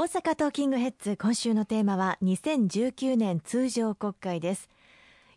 大阪トーキングヘッズ今週のテーマは2019年通常国会です。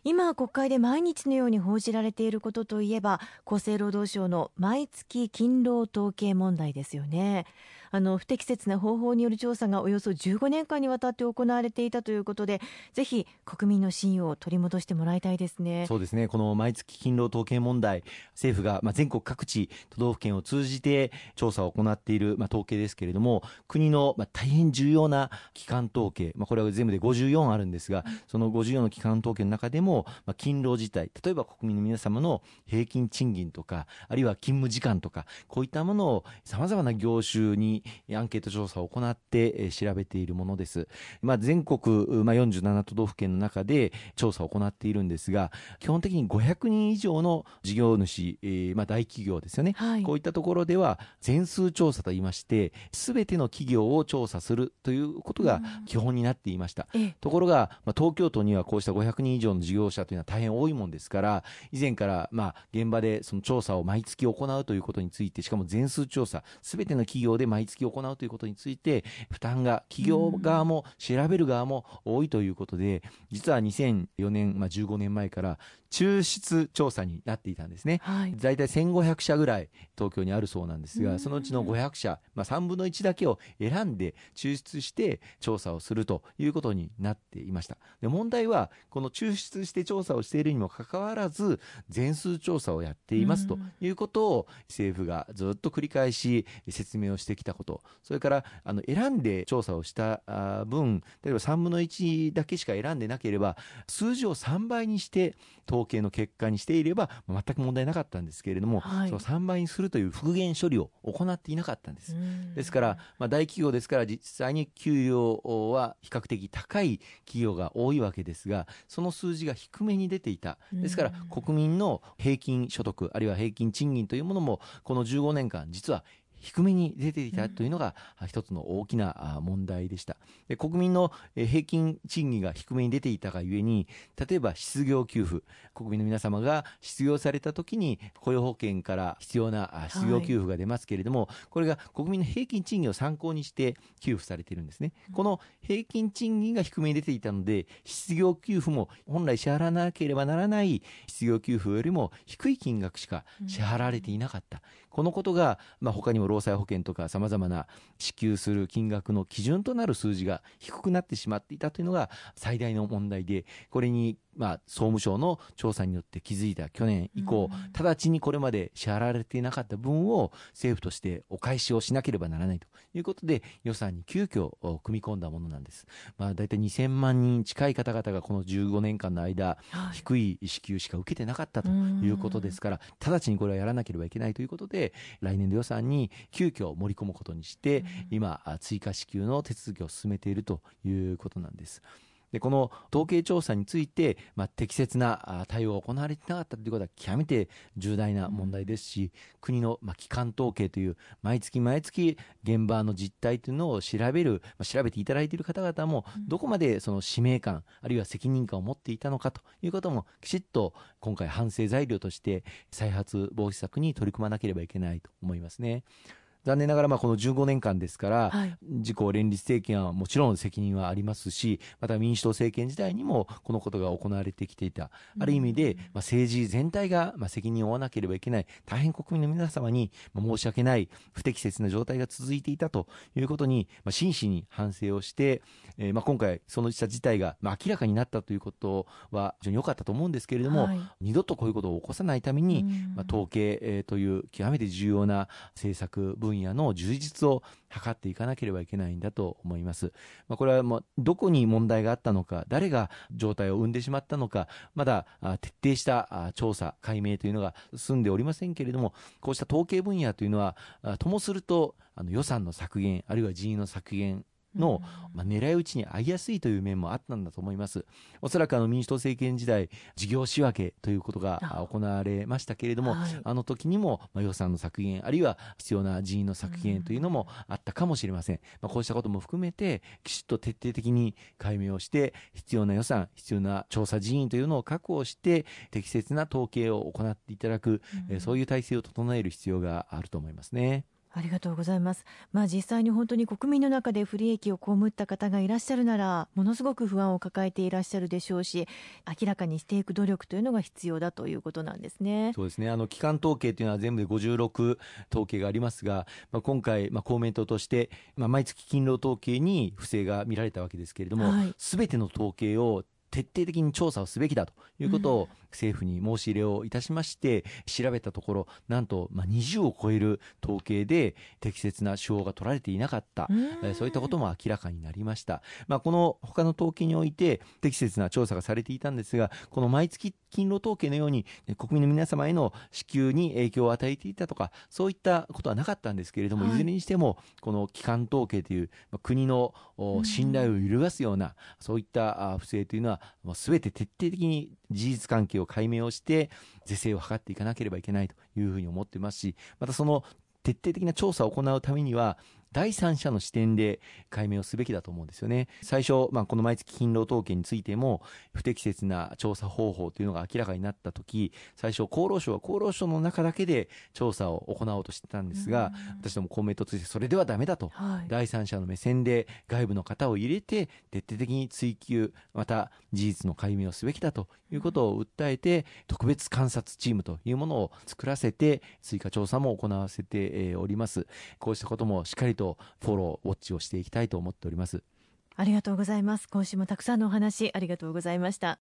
今国会で毎日のように報じられていることといえば厚生労働省の毎月勤労統計問題ですよね。あの不適切な方法による調査がおよそ15年間にわたって行われていたということでぜひ国民の信用を取り戻してもらいたいですね。そうですね。この毎月勤労統計問題政府がまあ全国各地都道府県を通じて調査を行っているまあ統計ですけれども国のまあ大変重要な機関統計、まあ、これは全部で54あるんですが、その54の機関統計の中でも、まあ、勤労自体例えば国民の皆様の平均賃金とかあるいは勤務時間とかこういったものをさまざまな業種にアンケート調査を行って調べているものです。まあ、全国、まあ、47都道府県の中で調査を行っているんですが、基本的に500人以上の事業主、えー、まあ、大企業ですよね、はい、こういったところでは全数調査といいまして、すべての企業を調査するということが基本になっていました。ところが、まあ、東京都にはこうした500人以上の事業者というのは大変多いもんですから、以前から、まあ、現場でその調査を毎月行うということについて、しかも全数調査、すべての企業で毎月行うということについて負担が企業側も調べる側も多いということで実は2004年、まあ、15年前から抽出調査になっていたんですね、はい、大体1500社ぐらい東京にあるそうなんですがそのうちの500社、まあ、3分の1だけを選んで抽出して調査をするということになっていました。で問題はこの抽出して調査をしているにもかかわらず全数調査をやっていますということを政府がずっと繰り返し説明をしてきたこと。それからあの選んで調査をした分例えば3分の1だけしか選んでなければ数字を3倍にして統計の結果にしていれば全く問題なかったんですけれども、はい、その3倍にするという復元処理を行っていなかったんです。ですから、まあ、大企業ですから実際に給与は比較的高い企業が多いわけですがその数字が低めに出ていた。ですから国民の平均所得あるいは平均賃金というものもこの15年間実は低めに出ていたというのが一つの大きな問題でした。で国民の平均賃金が低めに出ていたがゆえに、例えば失業給付、国民の皆様が失業された時に雇用保険から必要な失業給付が出ますけれども、はい、これが国民の平均賃金を参考にして給付されているんですね。この平均賃金が低めに出ていたので、失業給付も本来支払わなければならない失業給付よりも低い金額しか支払われていなかった。このことが、まあ、他にも労災保険とかさまざまな支給する金額の基準となる数字が低くなってしまっていたというのが最大の問題でこれにまあ、総務省の調査によって気づいた去年以降、直ちにこれまで支払われていなかった分を政府としてお返しをしなければならないということで予算に急遽組み込んだものなんです。まあ、大体2000万人近い方々がこの15年間の間、低い支給しか受けてなかったということですから、直ちにこれはやらなければいけないということで、来年度予算に急遽盛り込むことにして、今、追加支給の手続きを進めているということなんです。でこの統計調査について、まあ、適切な対応が行われていなかったということは極めて重大な問題ですし、国の、まあ、機関統計という毎月毎月現場の実態というのを調べる、まあ、調べていただいている方々もどこまでその使命感あるいは責任感を持っていたのかということもきちっと今回反省材料として再発防止策に取り組まなければいけないと思いますね。残念ながらまあこの15年間ですから、はい、自公連立政権はもちろん責任はありますしまた民主党政権時代にもこのことが行われてきていた、ある意味で、まあ、政治全体がまあ責任を負わなければいけない。大変国民の皆様に申し訳ない不適切な状態が続いていたということに、まあ、真摯に反省をして、えー、まあ今回そのした事態がまあ明らかになったということは非常に良かったと思うんですけれども、はい、二度とこういうことを起こさないために、まあ、統計、えー、という極めて重要な政策分野分野の充実を図っていかなければいけないんだと思います。まあ、これはもうどこに問題があったのか、誰が状態を生んでしまったのか、まだ徹底した調査、解明というのが済んでおりませんけれども、こうした統計分野というのは、ともするとあの予算の削減、あるいは人員の削減の、まあ、狙い撃ちに遭いやすいという面もあったんだと思います。おそらくあの民主党政権時代、事業仕分けということが行われましたけれども、はい、あの時にも、まあ、予算の削減、あるいは必要な人員の削減というのもあったかもしれません。まあ、こうしたことも含めて、きちっと徹底的に解明をして、必要な予算、必要な調査人員というのを確保して、適切な統計を行っていただく、うん、そういう体制を整える必要があると思いますね。ありがとうございます。まあ実際に本当に国民の中で不利益を被った方がいらっしゃるなら、ものすごく不安を抱えていらっしゃるでしょうし、明らかにしていく努力というのが必要だということなんですね。そうですね。あの、機関統計というのは全部で56統計がありますが、まあ、今回、まあ、公明党として、まあ、毎月勤労統計に不正が見られたわけですけれども、す、べ、ての統計を徹底的に調査をすべきだということを政府に申し入れをいたしまして、調べたところ、なんと、まあ、20を超える統計で適切な手法が取られていなかった、そういったことも明らかになりました。まあ、この他の統計において適切な調査がされていたんですが、この毎月勤労統計のように国民の皆様への支給に影響を与えていたとか、そういったことはなかったんですけれども、はい、いずれにしても、この機関統計という、まあ、国の信頼を揺るがすような、そういった不正というのは、すべて徹底的に事実関係を解明をして是正を図っていかなければいけないというふうに思ってますしまたその徹底的な調査を行うためには第三者の視点で解明をすべきだと思うんですよね。最初、まあ、この毎月勤労統計についても、不適切な調査方法というのが明らかになったとき、最初、厚労省は厚労省の中だけで調査を行おうとしてたんですが、私ども公明党としてそれではダメだと、はい、第三者の目線で外部の方を入れて、徹底的に追及、また事実の解明をすべきだということを訴えて、特別観察チームというものを作らせて、追加調査も行わせております。こうしたこともしっかりととフォロー、ウォッチをしていきたいと思っております。ありがとうございます。今週もたくさんのお話ありがとうございました。